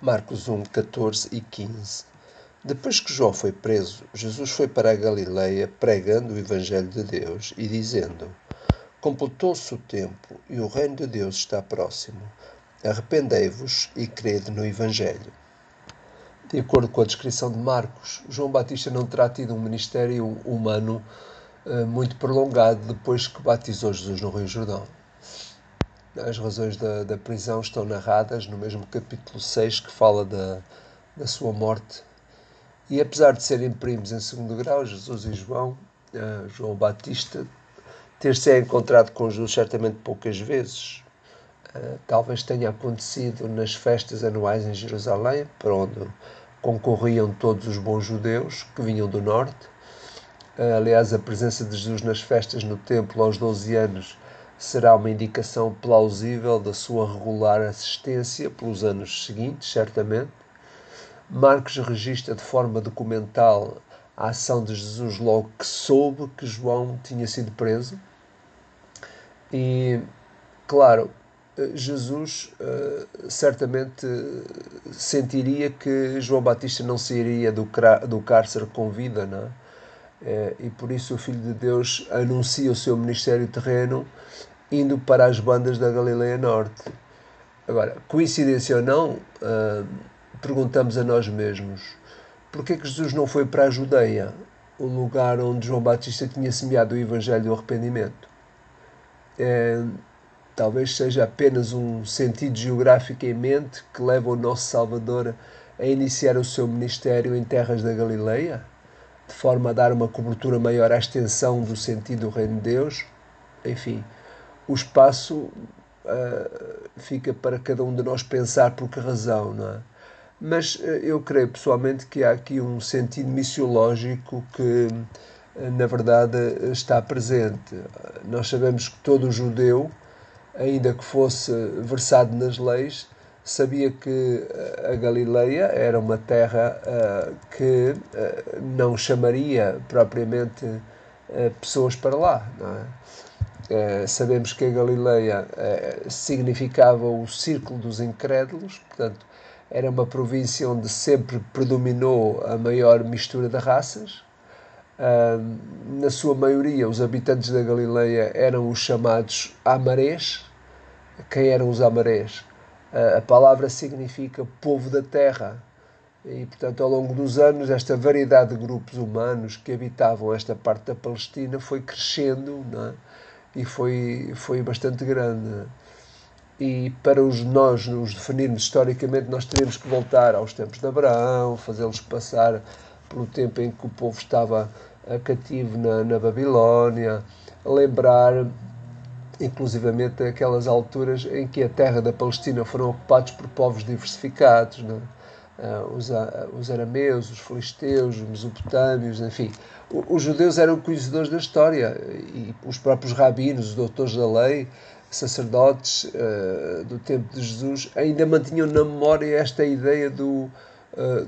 Marcos 1, 14 e 15 Depois que João foi preso, Jesus foi para a Galileia pregando o Evangelho de Deus e dizendo: Completou-se o tempo e o reino de Deus está próximo. Arrependei-vos e crede no Evangelho. De acordo com a descrição de Marcos, João Batista não terá tido um ministério humano uh, muito prolongado depois que batizou Jesus no Rio Jordão. As razões da, da prisão estão narradas no mesmo capítulo 6 que fala da, da sua morte. E apesar de serem primos em segundo grau, Jesus e João, uh, João Batista, ter-se encontrado com Jesus certamente poucas vezes. Uh, talvez tenha acontecido nas festas anuais em Jerusalém, para onde concorriam todos os bons judeus que vinham do norte. Uh, aliás, a presença de Jesus nas festas no templo aos 12 anos será uma indicação plausível da sua regular assistência pelos anos seguintes, certamente. Marcos registra de forma documental a ação de Jesus logo que soube que João tinha sido preso. E, claro, Jesus uh, certamente sentiria que João Batista não sairia do, do cárcere com vida, não é? É, e por isso o Filho de Deus anuncia o seu ministério terreno indo para as bandas da Galileia Norte. Agora, coincidência ou não, uh, perguntamos a nós mesmos: por que Jesus não foi para a Judeia, o lugar onde João Batista tinha semeado o Evangelho do arrependimento? É, talvez seja apenas um sentido geográfico em mente que leva o nosso Salvador a iniciar o seu ministério em terras da Galileia? De forma a dar uma cobertura maior à extensão do sentido do reino de Deus. Enfim, o espaço uh, fica para cada um de nós pensar por que razão, não é? Mas uh, eu creio pessoalmente que há aqui um sentido missiológico que, uh, na verdade, está presente. Nós sabemos que todo judeu, ainda que fosse versado nas leis, sabia que eh, a Galileia era uma terra uh, que uh, não chamaria propriamente uh, pessoas para lá. É? sabemos que a Galileia significava o círculo dos incrédulos, portanto, era uma província onde sempre predominou a maior mistura de raças. na sua maioria, os habitantes da Galileia eram os chamados amarés. Quem eram os amarés? A palavra significa povo da terra. E, portanto, ao longo dos anos, esta variedade de grupos humanos que habitavam esta parte da Palestina foi crescendo é? e foi, foi bastante grande. E para os, nós nos definirmos historicamente, nós teríamos que voltar aos tempos de Abraão, fazê-los passar pelo tempo em que o povo estava cativo na, na Babilónia, lembrar inclusivamente aquelas alturas em que a terra da Palestina foram ocupados por povos diversificados, uh, os, os arameus, os filisteus, os mesopotâmios, enfim. Os judeus eram conhecedores da história e os próprios rabinos, os doutores da lei, sacerdotes uh, do tempo de Jesus, ainda mantinham na memória esta ideia do,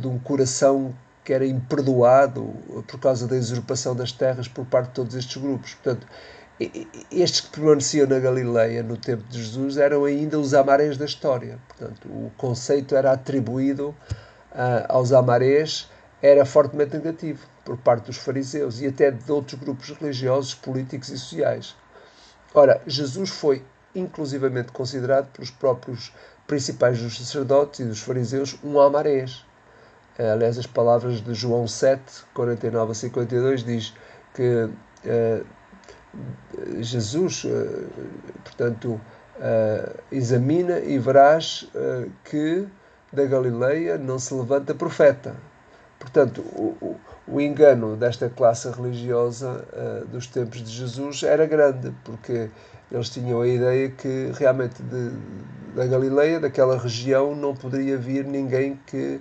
de um coração que era imperdoado por causa da usurpação das terras por parte de todos estes grupos. Portanto, estes que permaneciam na Galileia no tempo de Jesus eram ainda os amarés da história. Portanto, o conceito era atribuído uh, aos amarés era fortemente negativo por parte dos fariseus e até de outros grupos religiosos, políticos e sociais. Ora, Jesus foi inclusivamente considerado pelos próprios principais dos sacerdotes e dos fariseus um amarés. Uh, aliás, as palavras de João 7, 49 a 52 diz que uh, Jesus, eh, portanto, eh, examina e verás eh, que da Galileia não se levanta profeta. Portanto, o, o engano desta classe religiosa dos tempos de Jesus era grande, porque eles tinham a ideia que realmente de, da Galileia, daquela região, não poderia vir ninguém que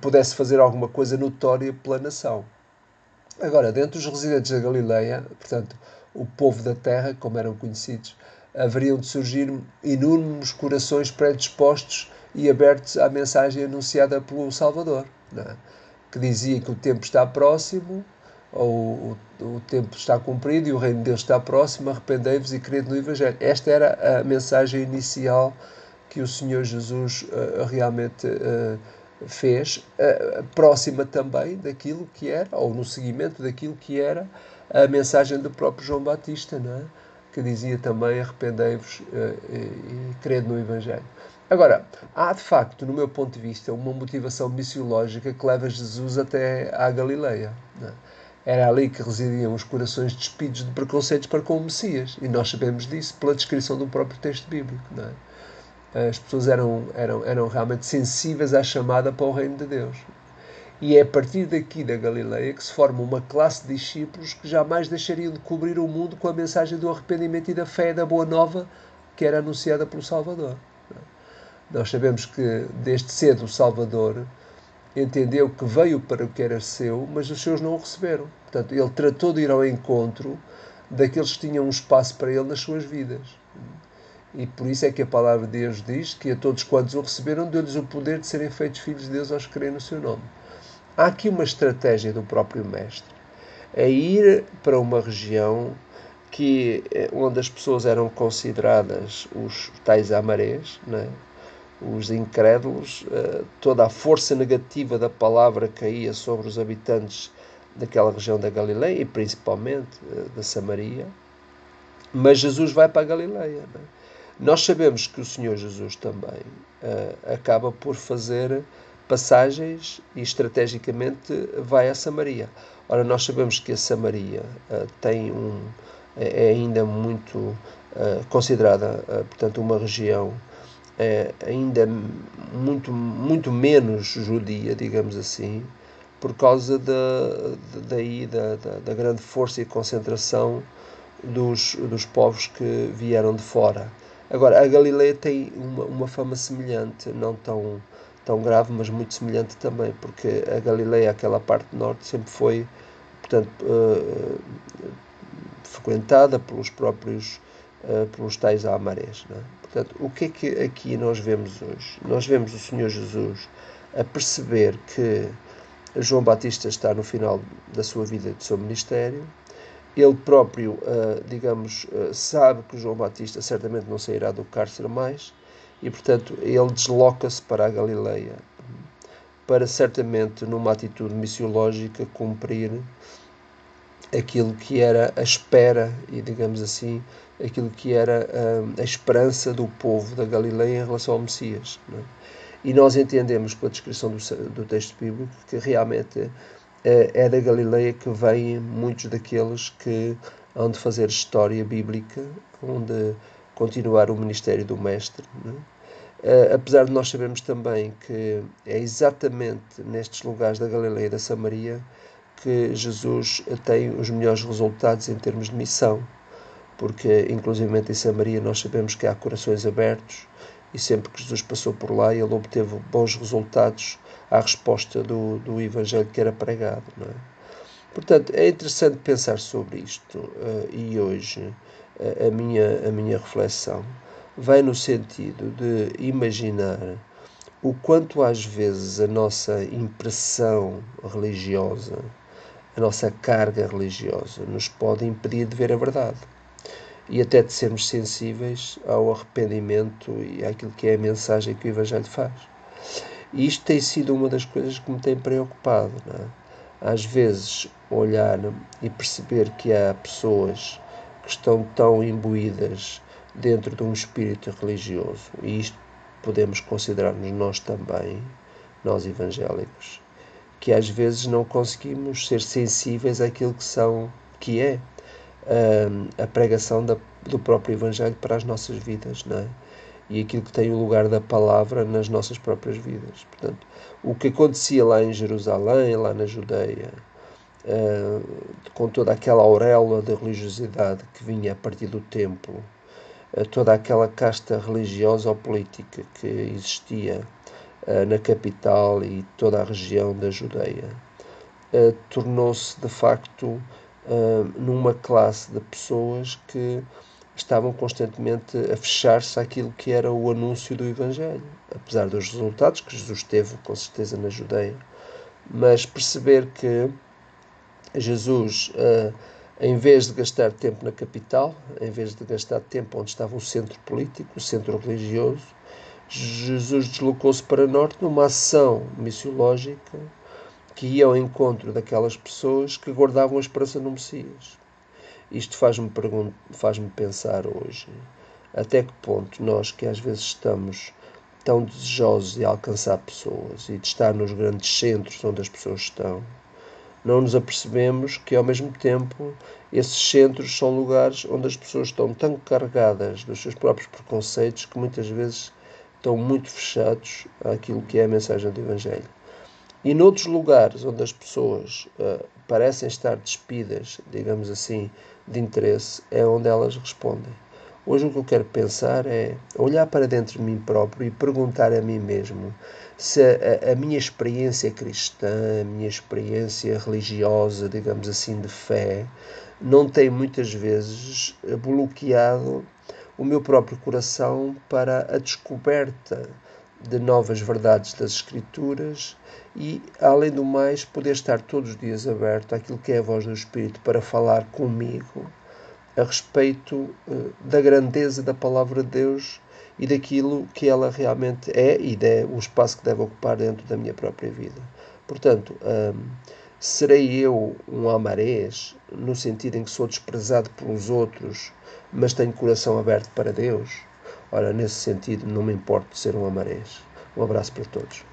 pudesse fazer alguma coisa notória pela nação. Agora, dentro dos residentes da Galileia, portanto, o povo da terra, como eram conhecidos, haveriam de surgir inúmeros corações predispostos e abertos à mensagem anunciada pelo Salvador, é? que dizia que o tempo está próximo, ou o, o, tempo está cumprido e o reino de Deus está próximo, arrependei-vos e crede no Evangelho. Esta era a mensagem inicial que o Senhor Jesus uh, realmente uh, fez, uh, próxima também daquilo que era, ou no seguimento daquilo que era a mensagem do próprio João Batista, não é? que dizia também arrependei-vos e, e crede no Evangelho. Agora, há de facto, no meu ponto de vista, uma motivação missiológica que leva Jesus até à Galileia. É? Era ali que residiam os corações despidos de preconceitos para com o Messias. E nós sabemos disso pela descrição do próprio texto bíblico. É? As pessoas eram, eram, eram realmente sensíveis à chamada para o reino de Deus. E é a partir daqui da Galileia que se forma uma classe de discípulos que jamais deixariam de cobrir o mundo com a mensagem do arrependimento e da fé e da boa nova que era anunciada pelo Salvador. Nós sabemos que desde cedo o Salvador entendeu que veio para o que era seu, mas os seus não o receberam. Portanto, ele tratou de ir ao encontro daqueles que tinham um espaço para ele nas suas vidas. E por isso é que a palavra de Deus diz que a todos quantos o receberam, deu-lhes o poder de serem feitos filhos de Deus aos que creem no seu nome. Há aqui uma estratégia do próprio Mestre, é ir para uma região que, eh, onde as pessoas eram consideradas os tais amarés, né? os incrédulos, eh, toda a força negativa da palavra caía sobre os habitantes daquela região da Galileia e principalmente eh, da Samaria. Mas Jesus vai para a Galileia. É? Nós sabemos que o Senhor Jesus também uh, acaba por fazer passagens e estrategicamente vai a Samaria. Ora, nós sabemos que a Samaria uh, tem um é, é ainda muito uh, considerada, portanto, uma região ainda muito, muito menos judia, digamos assim, por causa da, daí da, da, da, grande força e concentração dos, dos povos que vieram de fora. Agora, a Galileia tem uma, uma fama semelhante, não tão, tão grave, mas muito semelhante também, porque a Galileia, aquela parte norte, sempre foi, portanto, uh, frequentada pelos próprios, uh, pelos tais amarés. É? Portanto, o que é que aqui nós vemos hoje? Nós vemos o Senhor Jesus a perceber que João Batista está no final da sua vida, do seu ministério. Ele próprio, uh, digamos, sabe que João Batista certamente não sairá do cárcere mais e, portanto, ele desloca-se para a Galileia para certamente, numa atitude missiológica, cumprir aquilo que era a espera e, digamos assim, aquilo que era hum, a esperança do povo da Galileia em relação ao Messias. É? E nós entendemos pela descrição do, do texto bíblico que realmente é, é da Galileia que vêm muitos daqueles que hão de fazer história bíblica, onde continuar o ministério do Mestre. É? apesar de nós sabermos também que é exatamente nestes lugares da Galileia e da Samaria que Jesus tem os melhores resultados em termos de missão porque inclusivamente em Samaria nós sabemos que há corações abertos e sempre que Jesus passou por lá ele obteve bons resultados à resposta do, do Evangelho que era pregado. Não é? Portanto, é interessante pensar sobre isto uh, e hoje uh, a, minha, a minha reflexão vai no sentido de imaginar o quanto às vezes a nossa impressão religiosa, a nossa carga religiosa, nos pode impedir de ver a verdade e até de sermos sensíveis ao arrependimento e àquilo que é a mensagem que o Evangelho faz. E isto tem sido uma das coisas que me tem preocupado. É? Às vezes, olhar e perceber que há pessoas que estão tão imbuídas dentro de um espírito religioso, e isto podemos considerar-nos nós também, nós evangélicos, que às vezes não conseguimos ser sensíveis àquilo que são, que é a, a pregação da, do próprio Evangelho para as nossas vidas, não é? E aquilo que tem o lugar da palavra nas nossas próprias vidas. Portanto, o que acontecia lá em Jerusalém, lá na Judeia, com toda aquela auréola de religiosidade que vinha a partir do templo, uh, toda aquela casta religiosa ou política que existia uh, na capital e toda a região da Judeia, tornou-se de facto numa classe de pessoas que estavam constantemente a fechar-se àquilo que era o anúncio do Evangelho, apesar dos resultados que Jesus teve, com certeza, na Judeia. Mas perceber que Jesus, uh, em vez de gastar tempo na capital, em vez de gastar tempo onde estava o centro político, o centro religioso, Jesus deslocou-se para norte numa ação missiológica que ia ao encontro daquelas pessoas que guardavam a esperança no Messias. Isto faz-me faz pensar hoje até que ponto nós, que às vezes estamos tão desejosos de alcançar pessoas e de estar nos grandes centros onde as pessoas estão, não nos apercebemos que ao mesmo tempo esses centros são lugares onde as pessoas estão tão carregadas dos seus próprios preconceitos que muitas vezes estão muito fechados àquilo que é a mensagem do Evangelho. E noutros lugares onde as pessoas uh, parecem estar despidas, digamos assim, de interesse, é onde elas respondem. Hoje o que eu quero pensar é olhar para dentro de mim próprio e perguntar a mim mesmo se a, a, minha experiência cristã, a minha experiência religiosa, digamos assim, de fé, não tem muitas vezes bloqueado o meu próprio coração para a descoberta de novas verdades das Escrituras e, além do mais, poder estar todos os dias aberto àquilo que é a voz do Espírito para falar comigo a respeito uh, da grandeza da Palavra de Deus e daquilo que ela realmente é e é o espaço que deve ocupar dentro da minha própria vida. Portanto, um, serei eu um amarés no sentido em que sou desprezado pelos outros mas tenho coração aberto para Deus, ora, nesse sentido, não me importo de ser um amarés. Um abraço para todos.